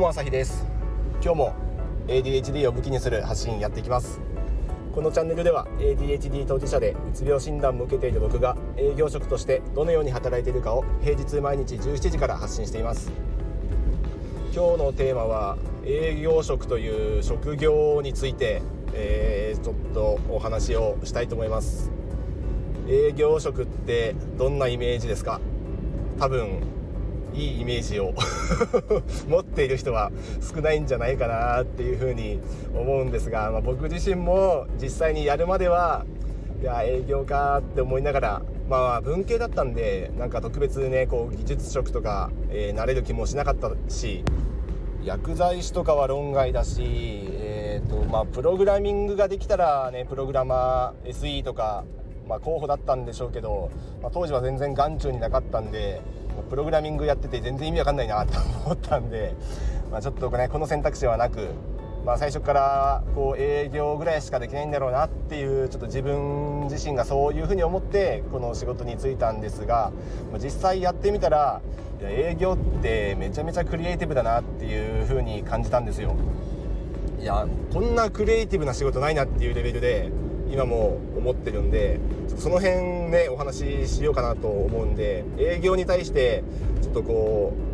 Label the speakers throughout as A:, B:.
A: も朝日です。今日も ADHD を武器にする発信やっていきます。このチャンネルでは ADHD 当事者でうつ病診断も受けている僕が営業職としてどのように働いているかを平日毎日17時から発信しています。今日のテーマは営業職という職業について、えー、ちょっとお話をしたいと思います。営業職ってどんなイメージですか？多分いいイメージを 持っている人は少ないんじゃないかなっていうふうに思うんですが、まあ、僕自身も実際にやるまではいや営業かって思いながらまあ文系だったんでなんか特別ねこう技術職とか、えー、慣れる気もしなかったし薬剤師とかは論外だし、えーとまあ、プログラミングができたらねプログラマー SE とか、まあ、候補だったんでしょうけど、まあ、当時は全然眼中になかったんでプログラミングやってて全然意味わかんないなと思ったんで、まあ、ちょっとねこの選択肢はなく、まあ、最初からこう営業ぐらいしかできないんだろうなっていうちょっと自分自身がそういうふうに思ってこの仕事に就いたんですが実際やってみたら営業ってめちゃめちゃクリエイティブだなっていうふうに感じたんですよ。いやこんなクリエイティブな仕事ないなっていうレベルで今も思ってるんでちょっとその辺ねお話ししようかなと思うんで営業に対してちょっとこう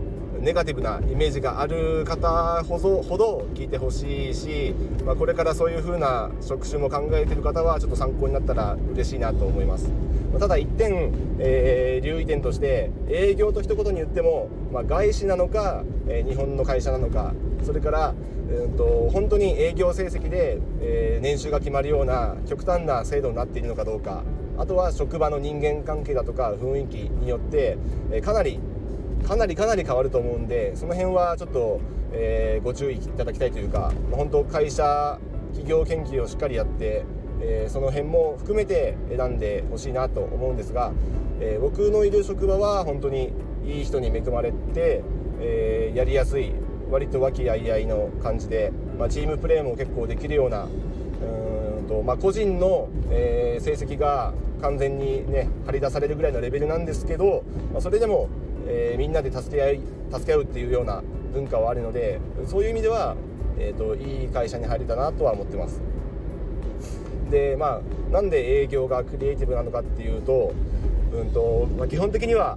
A: ネガティブなイメージがある方ほどほど聞いてほしいし、まあ、これからそういう風な職種も考えてる方はちょっと参考になったら嬉しいなと思います。ただ一点、えー、留意点として営業と一言に言っても、まあ、外資なのか、えー、日本の会社なのかそれから、えーと、本当に営業成績で、えー、年収が決まるような極端な制度になっているのかどうかあとは職場の人間関係だとか雰囲気によって、え、かなりかなりかなり変わると思うんでその辺はちょっと、えー、ご注意いただきたいというか、まあ、本当会社企業研究をしっかりやって、えー、その辺も含めて選んでほしいなと思うんですが、えー、僕のいる職場は本当にいい人に恵まれて、えやりやすい割と和気あいあいの感じで、まあ、チームプレーも結構できるようなうんと、まあ、個人の、えー、成績が完全にね張り出されるぐらいのレベルなんですけど、まあ、それでも、えー、みんなで助け合い助け合うっていうような文化はあるのでそういう意味では、えーと、いい会社に入れたなとは思ってます。でまあなんで営業がクリエイティブなのかっていうと,、うんとまあ、基本的には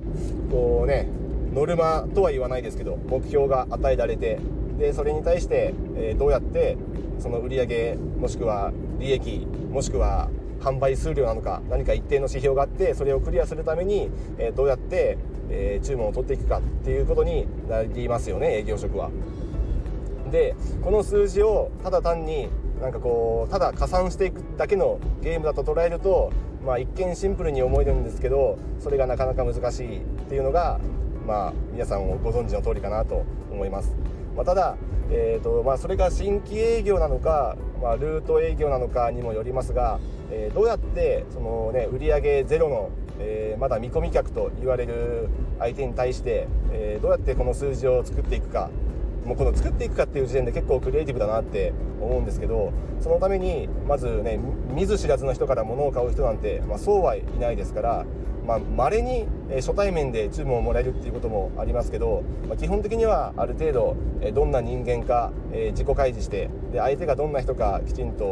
A: こうねノルマとは言わないですけど目標が与えられてでそれに対して、えどうやってその売り上げもしくは利益もしくは販売数量なのか何か一定の指標があってそれをクリアするために、えどうやって、え注文を取っていくかっていうことになりますよね営業職は。でこの数字をただ単になんかこうただ加算していくだけのゲームだと捉えると、まあ、一見シンプルに思えるんですけどそれがなかなか難しいっていうのがまあ、皆さんもご存知の通りかなと思います。まあ、ただ、えーとまあ、それが新規営業なのか、まあ、ルート営業なのかにもよりますが、えー、どうやってその、ね、売上ゼロの、えー、まだ見込み客と言われる相手に対して、えー、どうやってこの数字を作っていくかもうこの作っていくかっていう時点で結構クリエイティブだなって思うんですけどそのためにまずね見ず知らずの人から物を買う人なんて、まあ、そうはいないですからまあ、稀に初対面で注文をもらえるっていうこともありますけど、まあ、基本的にはある程度どんな人間か自己開示してで相手がどんな人かきちんと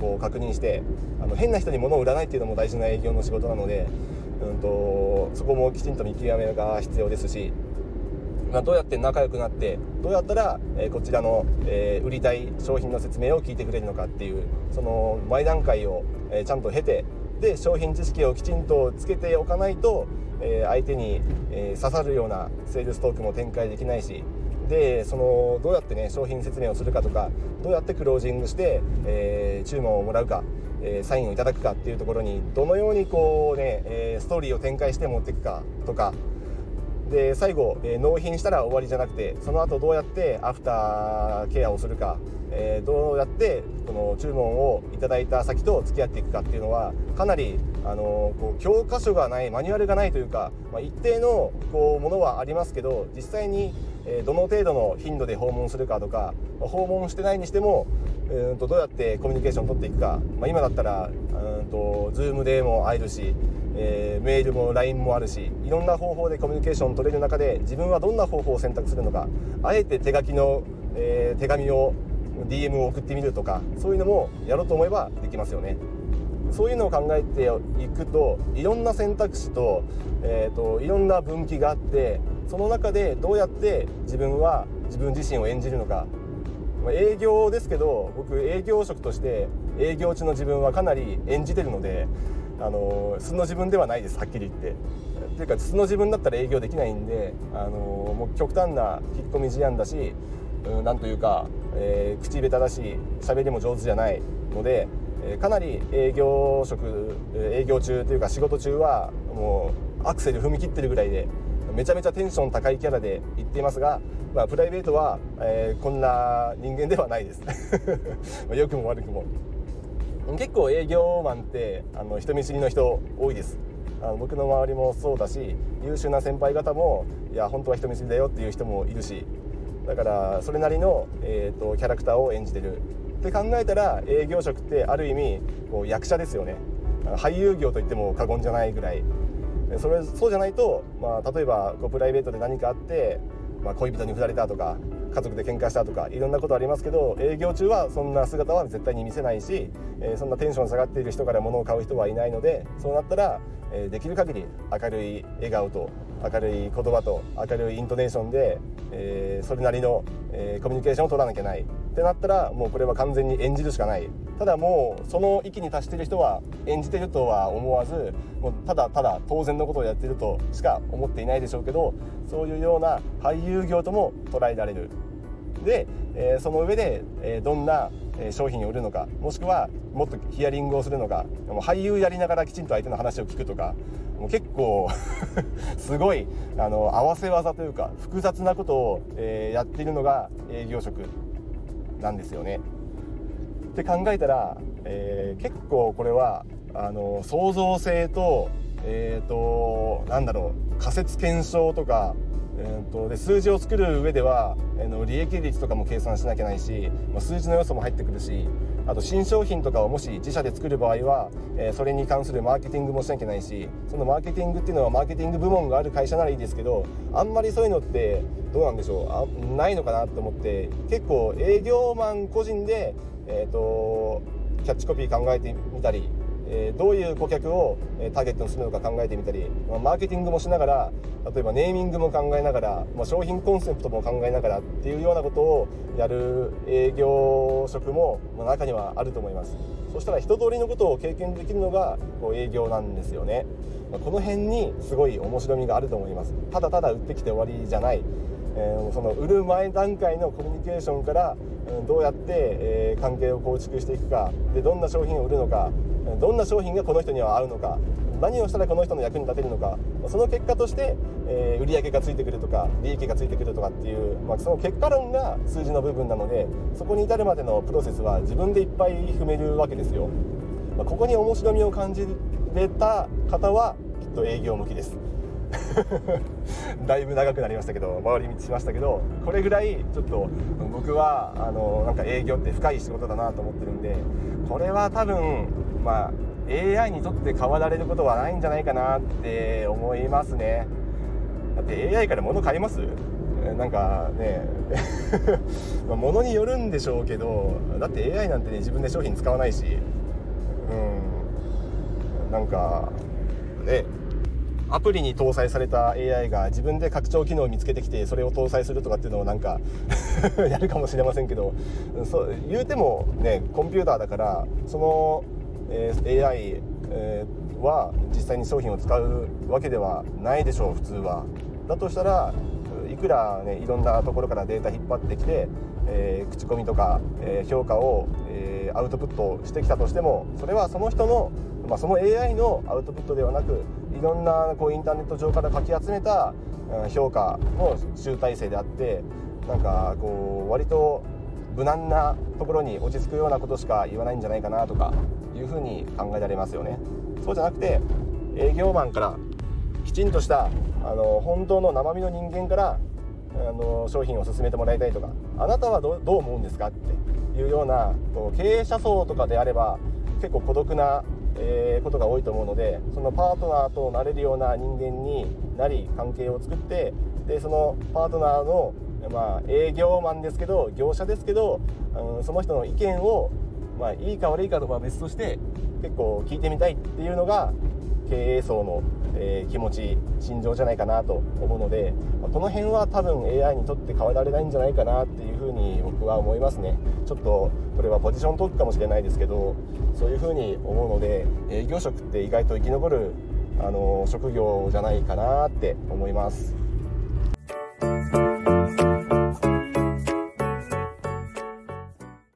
A: こう確認してあの変な人に物を売らないっていうのも大事な営業の仕事なので、うんと、そこもきちんと見極めが必要ですしま、どうやって仲良くなってどうやったら、え、こちらの、え、売りたい商品の説明を聞いてくれるのかっていうその前段階を、え、ちゃんと経てで商品知識をきちんとつけておかないと、えー、相手に、えー、刺さるようなセールストークも展開できないしでそのどうやってね商品説明をするかとかどうやってクロージングして、えー、注文をもらうか、えサインをいただくかっていうところにどのようにこうね、えストーリーを展開して持っていくかとかで最後、え納品したら終わりじゃなくてその後どうやってアフターケアをするか、えどうやってこの注文をいただいた先と付き合っていくかっていうのはかなりあのこう教科書がないマニュアルがないというか、まあ、一定のこうものはありますけど実際に、えどの程度の頻度で訪問するかとか、ま、訪問してないにしてもうんとどうやってコミュニケーションを取っていくか、まあ、今だったらうんと Zoom でも会えるし、えー、メールも LINE もあるしいろんな方法でコミュニケーションを取れる中で自分はどんな方法を選択するのかあえて手書きの、えー、手紙を DM を送ってみるとかそういうのもやろうと思えばできますよね。そういうのを考えていくといろんな選択肢と,、えーと、いろんな分岐があってその中でどうやって自分は自分自身を演じるのか、まあ、営業ですけど僕営業職として営業中の自分はかなり演じてるのであの素の自分ではないですはっきり言って。っていうか素の自分だったら営業できないんであのもう極端な引っ込み思案だしうん、なんというか、えー、口下手だし喋りも上手じゃないので、えー、かなり営業職営業中というか仕事中はもうアクセル踏み切ってるぐらいでめちゃめちゃテンション高いキャラで言っていますが、まあ、プライベートは、えー、こんな人間ではないです。良くも悪くも。結構営業マンってあの人見知りの人多いです。あの僕の周りもそうだし優秀な先輩方もいや本当は人見知りだよっていう人もいるしだからそれなりの、えーと、キャラクターを演じてる。って考えたら営業職ってある意味こう役者ですよね。俳優業といっても過言じゃないぐらい。それそうじゃないと、まあ、例えばこうプライベートで何かあって、まあ、恋人に振られたとか家族で喧嘩したとかいろんなことありますけど営業中はそんな姿は絶対に見せないし、えー、そんなテンション下がっている人から物を買う人はいないのでそうなったら、えー、できる限り明るい笑顔と明るい言葉と明るいイントネーションで、えー、それなりの、えー、コミュニケーションを取らなきゃないってなったらもうこれは完全に演じるしかない。ただもうその域に達してる人は演じてるとは思わずもうただただ当然のことをやってるとしか思っていないでしょうけどそういうような俳優業とも捉えられる。で、えー、その上で、え、どんな商品を売るのかもしくはもっとヒアリングをするのかもう俳優やりながらきちんと相手の話を聞くとかもう結構 すごいあの合わせ技というか複雑なことを、えー、やっているのが営業職なんですよね。って考えたら、えー、結構これはあの創造性と,、えーと、なんだろう仮説検証とかえーと、で数字を作る上では、えー、の利益率とかも計算しなきゃないし、まあ、数字の要素も入ってくるしあと新商品とかをもし自社で作る場合は、えー、それに関するマーケティングもしなきゃないしそのマーケティングっていうのはマーケティング部門がある会社ならいいですけどあんまりそういうのってどうなんでしょう？あないのかなと思って結構営業マン個人で、えーとキャッチコピー考えてみたりえどういう顧客をターゲットにするのか考えてみたり、まマーケティングもしながら例えばネーミングも考えながら、ま商品コンセプトも考えながらっていうようなことをやる営業職もま中にはあると思います。そしたら一通りのことを経験できるのがこう営業なんですよね。まこの辺にすごい面白みがあると思います。ただただ売ってきて終わりじゃない。えー、その売る前段階のコミュニケーションから、うん、どうやって、え、関係を構築していくかでどんな商品を売るのかどんな商品がこの人には合うのか何をしたらこの人の役に立てるのかその結果として、えー、売上がついてくるとか利益がついてくるとかっていう、まあ、その結果論が数字の部分なのでそこに至るまでのプロセスは自分でいっぱい踏めるわけですよ、まあ、ここに面白みを感じれた方はきっと営業向きです。だいぶ長くなりましたけど回り道しましたけどこれぐらいちょっと僕はあのなんか営業って深い仕事だなと思ってるんでこれは多分まあ AI にとって変わられることはないんじゃないかなって思いますね。だって AI から物買います？なんかね ま物によるんでしょうけどだって AI なんてね自分で商品使わないしうん。なんかねアプリに搭載された AI が自分で拡張機能を見つけてきてそれを搭載するとかっていうのをなんか やるかもしれませんけどそう言うてもねコンピューターだからその、えー、AI、えー、は実際に商品を使うわけではないでしょう普通は。だとしたらくらねいろんなところからデータ引っ張ってきて、えー、口コミとか、え評価を、えアウトプットしてきたとしてもそれはその人のまあ、その AI のアウトプットではなくいろんなこうインターネット上からかき集めたうん評価の集大成であってなんかこう割と無難なところに落ち着くようなことしか言わないんじゃないかなとかいうふうに考えられますよね。そうじゃなくて営業マンからきちんとしたあの本当の生身の人間からあの商品を勧めてもらいたいとかあなたはどう思うんですかっていうようなこう経営者層とかであれば結構孤独な、えー、ことが多いと思うのでそのパートナーとなれるような人間になり関係を作ってでそのパートナーの、まあ、営業マンですけど業者ですけど、うん、その人の意見を、まあ、いいか悪いかとかは別として結構聞いてみたいっていうのが経営層の、えー、気持ち心情じゃないかなと思うので、まあ、この辺は多分 AI にとって変わられないんじゃないかなっていうふうに僕は思いますねちょっとこれはポジショントークかもしれないですけどそういうふうに思うので営業職って意外と生き残るあの職業じゃないかなって思います。